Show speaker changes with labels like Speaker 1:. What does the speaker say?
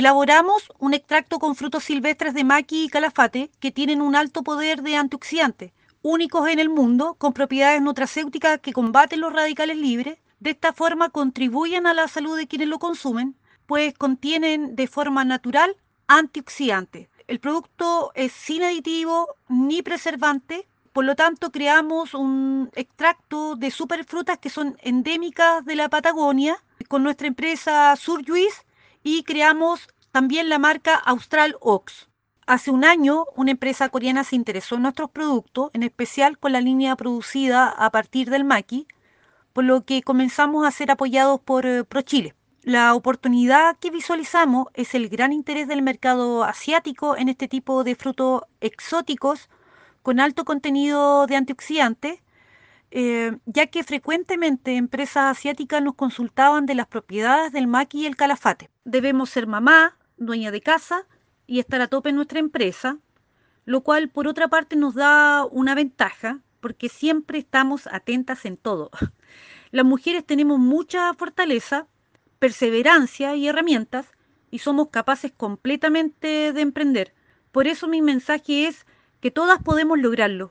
Speaker 1: Elaboramos un extracto con frutos silvestres de maqui y calafate que tienen un alto poder de antioxidante, únicos en el mundo, con propiedades nutracéuticas que combaten los radicales libres. De esta forma contribuyen a la salud de quienes lo consumen, pues contienen de forma natural antioxidantes. El producto es sin aditivo ni preservante, por lo tanto creamos un extracto de superfrutas que son endémicas de la Patagonia con nuestra empresa Surjuice y creamos también la marca Austral Ox. Hace un año una empresa coreana se interesó en nuestros productos, en especial con la línea producida a partir del maqui, por lo que comenzamos a ser apoyados por eh, ProChile. La oportunidad que visualizamos es el gran interés del mercado asiático en este tipo de frutos exóticos con alto contenido de antioxidantes, eh, ya que frecuentemente empresas asiáticas nos consultaban de las propiedades del maqui y el calafate. Debemos ser mamá, dueña de casa y estar a tope en nuestra empresa, lo cual por otra parte nos da una ventaja porque siempre estamos atentas en todo. Las mujeres tenemos mucha fortaleza perseverancia y herramientas y somos capaces completamente de emprender. Por eso mi mensaje es que todas podemos lograrlo.